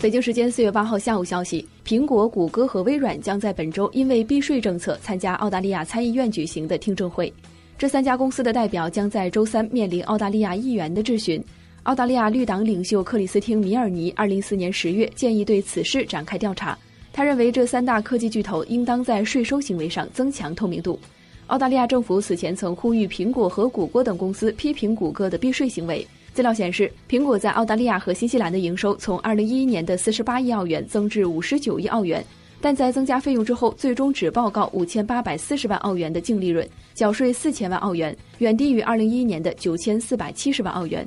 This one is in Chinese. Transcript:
北京时间四月八号下午消息，苹果、谷歌和微软将在本周因为避税政策参加澳大利亚参议院举行的听证会。这三家公司的代表将在周三面临澳大利亚议员的质询。澳大利亚绿党领袖克里斯汀·米尔尼二零一四年十月建议对此事展开调查。他认为这三大科技巨头应当在税收行为上增强透明度。澳大利亚政府此前曾呼吁苹果和谷歌等公司批评谷歌的避税行为。资料显示，苹果在澳大利亚和新西兰的营收从二零一一年的四十八亿澳元增至五十九亿澳元，但在增加费用之后，最终只报告五千八百四十万澳元的净利润，缴税四千万澳元，远低于二零一一年的九千四百七十万澳元。